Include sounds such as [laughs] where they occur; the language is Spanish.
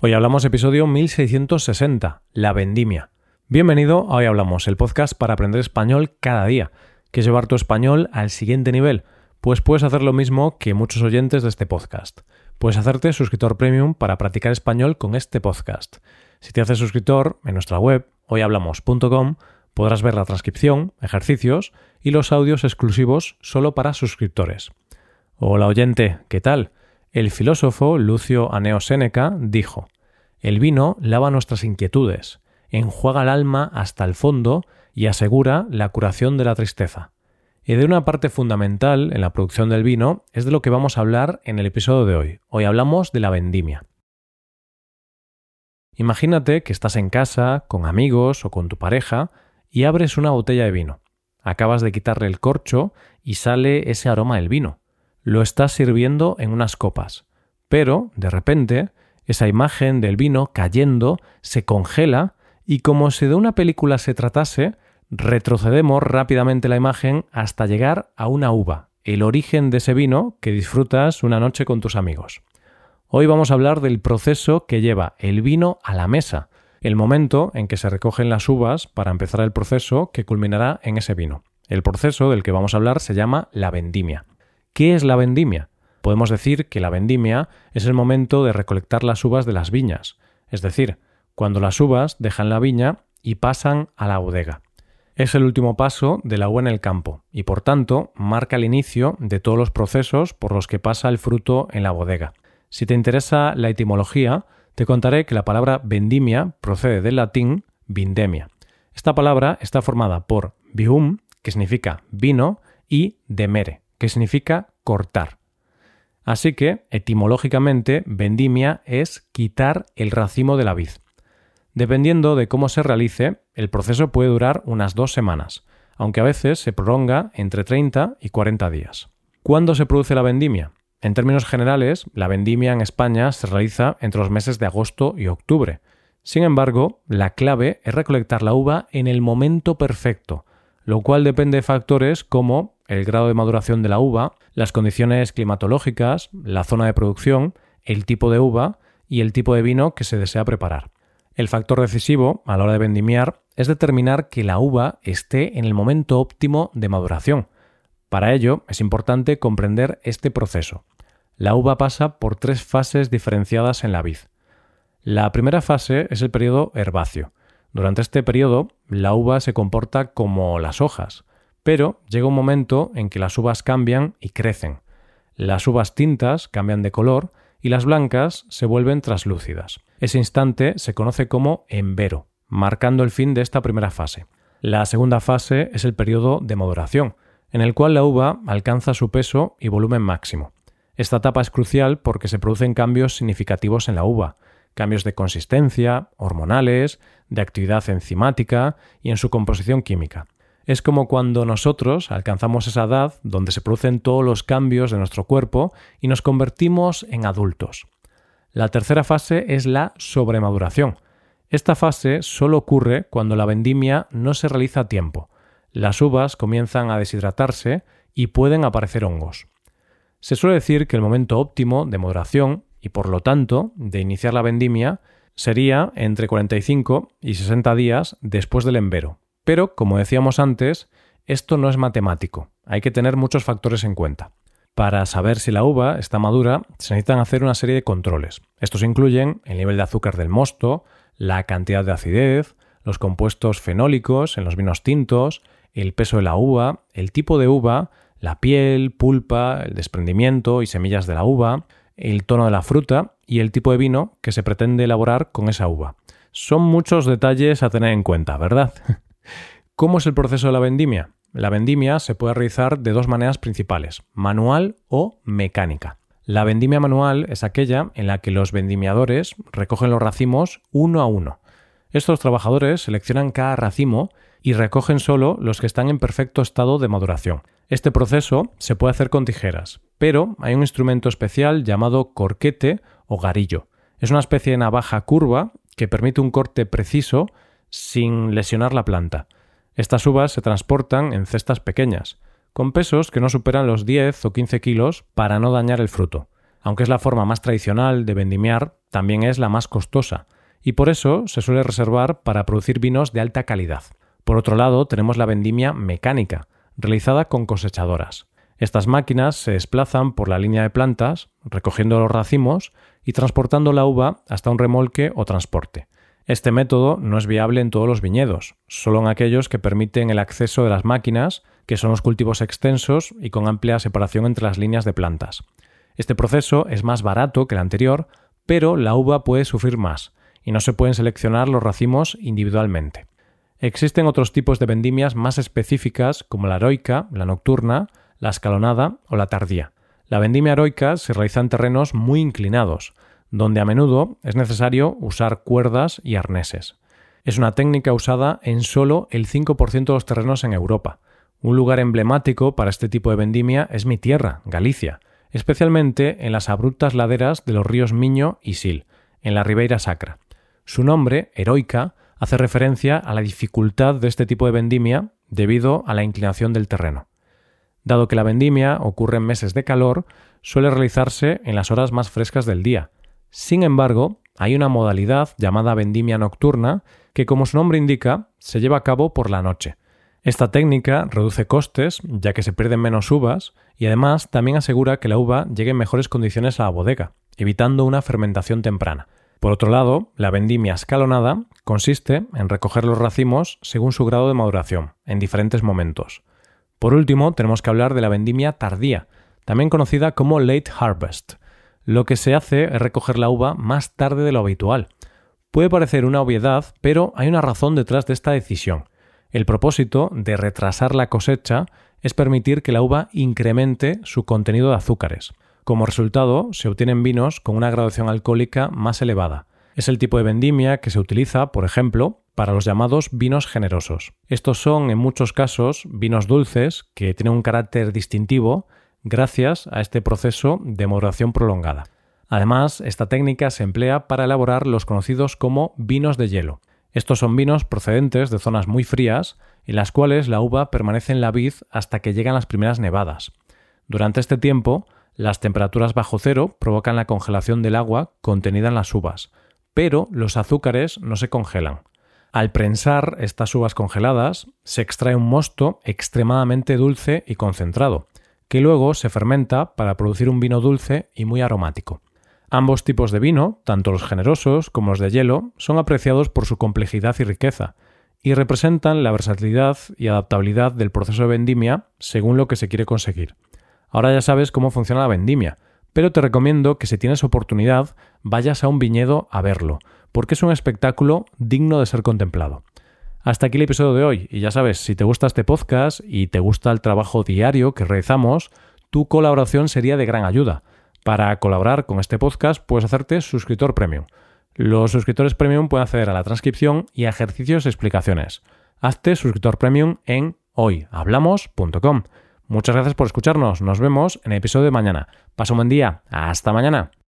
Hoy hablamos episodio 1660, la vendimia. Bienvenido a Hoy Hablamos, el podcast para aprender español cada día. que llevar tu español al siguiente nivel? Pues puedes hacer lo mismo que muchos oyentes de este podcast. Puedes hacerte suscriptor premium para practicar español con este podcast. Si te haces suscriptor, en nuestra web, hoyhablamos.com, podrás ver la transcripción, ejercicios y los audios exclusivos solo para suscriptores. Hola oyente, ¿qué tal? El filósofo Lucio Aneo Séneca dijo: El vino lava nuestras inquietudes, enjuaga el alma hasta el fondo y asegura la curación de la tristeza. Y de una parte fundamental en la producción del vino es de lo que vamos a hablar en el episodio de hoy. Hoy hablamos de la vendimia. Imagínate que estás en casa, con amigos o con tu pareja, y abres una botella de vino. Acabas de quitarle el corcho y sale ese aroma del vino lo estás sirviendo en unas copas. Pero, de repente, esa imagen del vino cayendo se congela y como si de una película se tratase, retrocedemos rápidamente la imagen hasta llegar a una uva, el origen de ese vino que disfrutas una noche con tus amigos. Hoy vamos a hablar del proceso que lleva el vino a la mesa, el momento en que se recogen las uvas para empezar el proceso que culminará en ese vino. El proceso del que vamos a hablar se llama la vendimia. ¿Qué es la vendimia? Podemos decir que la vendimia es el momento de recolectar las uvas de las viñas, es decir, cuando las uvas dejan la viña y pasan a la bodega. Es el último paso de la uva en el campo y por tanto marca el inicio de todos los procesos por los que pasa el fruto en la bodega. Si te interesa la etimología, te contaré que la palabra vendimia procede del latín vindemia. Esta palabra está formada por vium, que significa vino, y demere, que significa cortar. Así que, etimológicamente, vendimia es quitar el racimo de la vid. Dependiendo de cómo se realice, el proceso puede durar unas dos semanas, aunque a veces se prolonga entre 30 y 40 días. ¿Cuándo se produce la vendimia? En términos generales, la vendimia en España se realiza entre los meses de agosto y octubre. Sin embargo, la clave es recolectar la uva en el momento perfecto, lo cual depende de factores como el grado de maduración de la uva, las condiciones climatológicas, la zona de producción, el tipo de uva y el tipo de vino que se desea preparar. El factor decisivo a la hora de vendimiar es determinar que la uva esté en el momento óptimo de maduración. Para ello es importante comprender este proceso. La uva pasa por tres fases diferenciadas en la vid. La primera fase es el periodo herbáceo. Durante este periodo, la uva se comporta como las hojas, pero llega un momento en que las uvas cambian y crecen. Las uvas tintas cambian de color y las blancas se vuelven traslúcidas. Ese instante se conoce como embero, marcando el fin de esta primera fase. La segunda fase es el periodo de maduración, en el cual la uva alcanza su peso y volumen máximo. Esta etapa es crucial porque se producen cambios significativos en la uva, cambios de consistencia, hormonales, de actividad enzimática y en su composición química. Es como cuando nosotros alcanzamos esa edad donde se producen todos los cambios de nuestro cuerpo y nos convertimos en adultos. La tercera fase es la sobremaduración. Esta fase solo ocurre cuando la vendimia no se realiza a tiempo. Las uvas comienzan a deshidratarse y pueden aparecer hongos. Se suele decir que el momento óptimo de maduración y por lo tanto de iniciar la vendimia sería entre 45 y 60 días después del embero, pero, como decíamos antes, esto no es matemático, hay que tener muchos factores en cuenta. Para saber si la uva está madura, se necesitan hacer una serie de controles. Estos incluyen el nivel de azúcar del mosto, la cantidad de acidez, los compuestos fenólicos en los vinos tintos, el peso de la uva, el tipo de uva, la piel, pulpa, el desprendimiento y semillas de la uva, el tono de la fruta y el tipo de vino que se pretende elaborar con esa uva. Son muchos detalles a tener en cuenta, ¿verdad? [laughs] ¿Cómo es el proceso de la vendimia? La vendimia se puede realizar de dos maneras principales, manual o mecánica. La vendimia manual es aquella en la que los vendimiadores recogen los racimos uno a uno. Estos trabajadores seleccionan cada racimo y recogen solo los que están en perfecto estado de maduración. Este proceso se puede hacer con tijeras, pero hay un instrumento especial llamado corquete o garillo. Es una especie de navaja curva que permite un corte preciso sin lesionar la planta. Estas uvas se transportan en cestas pequeñas, con pesos que no superan los 10 o 15 kilos para no dañar el fruto. Aunque es la forma más tradicional de vendimiar, también es la más costosa, y por eso se suele reservar para producir vinos de alta calidad. Por otro lado, tenemos la vendimia mecánica, realizada con cosechadoras. Estas máquinas se desplazan por la línea de plantas, recogiendo los racimos y transportando la uva hasta un remolque o transporte. Este método no es viable en todos los viñedos, solo en aquellos que permiten el acceso de las máquinas, que son los cultivos extensos y con amplia separación entre las líneas de plantas. Este proceso es más barato que el anterior, pero la uva puede sufrir más, y no se pueden seleccionar los racimos individualmente. Existen otros tipos de vendimias más específicas como la heroica, la nocturna, la escalonada o la tardía. La vendimia heroica se realiza en terrenos muy inclinados, donde a menudo es necesario usar cuerdas y arneses. Es una técnica usada en solo el 5% de los terrenos en Europa. Un lugar emblemático para este tipo de vendimia es mi tierra, Galicia, especialmente en las abruptas laderas de los ríos Miño y Sil, en la Ribeira Sacra. Su nombre, heroica, hace referencia a la dificultad de este tipo de vendimia debido a la inclinación del terreno. Dado que la vendimia ocurre en meses de calor, suele realizarse en las horas más frescas del día, sin embargo, hay una modalidad llamada vendimia nocturna que, como su nombre indica, se lleva a cabo por la noche. Esta técnica reduce costes, ya que se pierden menos uvas, y además también asegura que la uva llegue en mejores condiciones a la bodega, evitando una fermentación temprana. Por otro lado, la vendimia escalonada consiste en recoger los racimos según su grado de maduración, en diferentes momentos. Por último, tenemos que hablar de la vendimia tardía, también conocida como late harvest, lo que se hace es recoger la uva más tarde de lo habitual. Puede parecer una obviedad, pero hay una razón detrás de esta decisión. El propósito de retrasar la cosecha es permitir que la uva incremente su contenido de azúcares. Como resultado, se obtienen vinos con una graduación alcohólica más elevada. Es el tipo de vendimia que se utiliza, por ejemplo, para los llamados vinos generosos. Estos son, en muchos casos, vinos dulces que tienen un carácter distintivo gracias a este proceso de maduración prolongada. Además, esta técnica se emplea para elaborar los conocidos como vinos de hielo. Estos son vinos procedentes de zonas muy frías, en las cuales la uva permanece en la vid hasta que llegan las primeras nevadas. Durante este tiempo, las temperaturas bajo cero provocan la congelación del agua contenida en las uvas, pero los azúcares no se congelan. Al prensar estas uvas congeladas, se extrae un mosto extremadamente dulce y concentrado, que luego se fermenta para producir un vino dulce y muy aromático. Ambos tipos de vino, tanto los generosos como los de hielo, son apreciados por su complejidad y riqueza, y representan la versatilidad y adaptabilidad del proceso de vendimia según lo que se quiere conseguir. Ahora ya sabes cómo funciona la vendimia, pero te recomiendo que si tienes oportunidad vayas a un viñedo a verlo, porque es un espectáculo digno de ser contemplado. Hasta aquí el episodio de hoy. Y ya sabes, si te gusta este podcast y te gusta el trabajo diario que realizamos, tu colaboración sería de gran ayuda. Para colaborar con este podcast puedes hacerte suscriptor premium. Los suscriptores premium pueden acceder a la transcripción y a ejercicios y explicaciones. Hazte suscriptor premium en hoyhablamos.com. Muchas gracias por escucharnos. Nos vemos en el episodio de mañana. Pasa un buen día. Hasta mañana.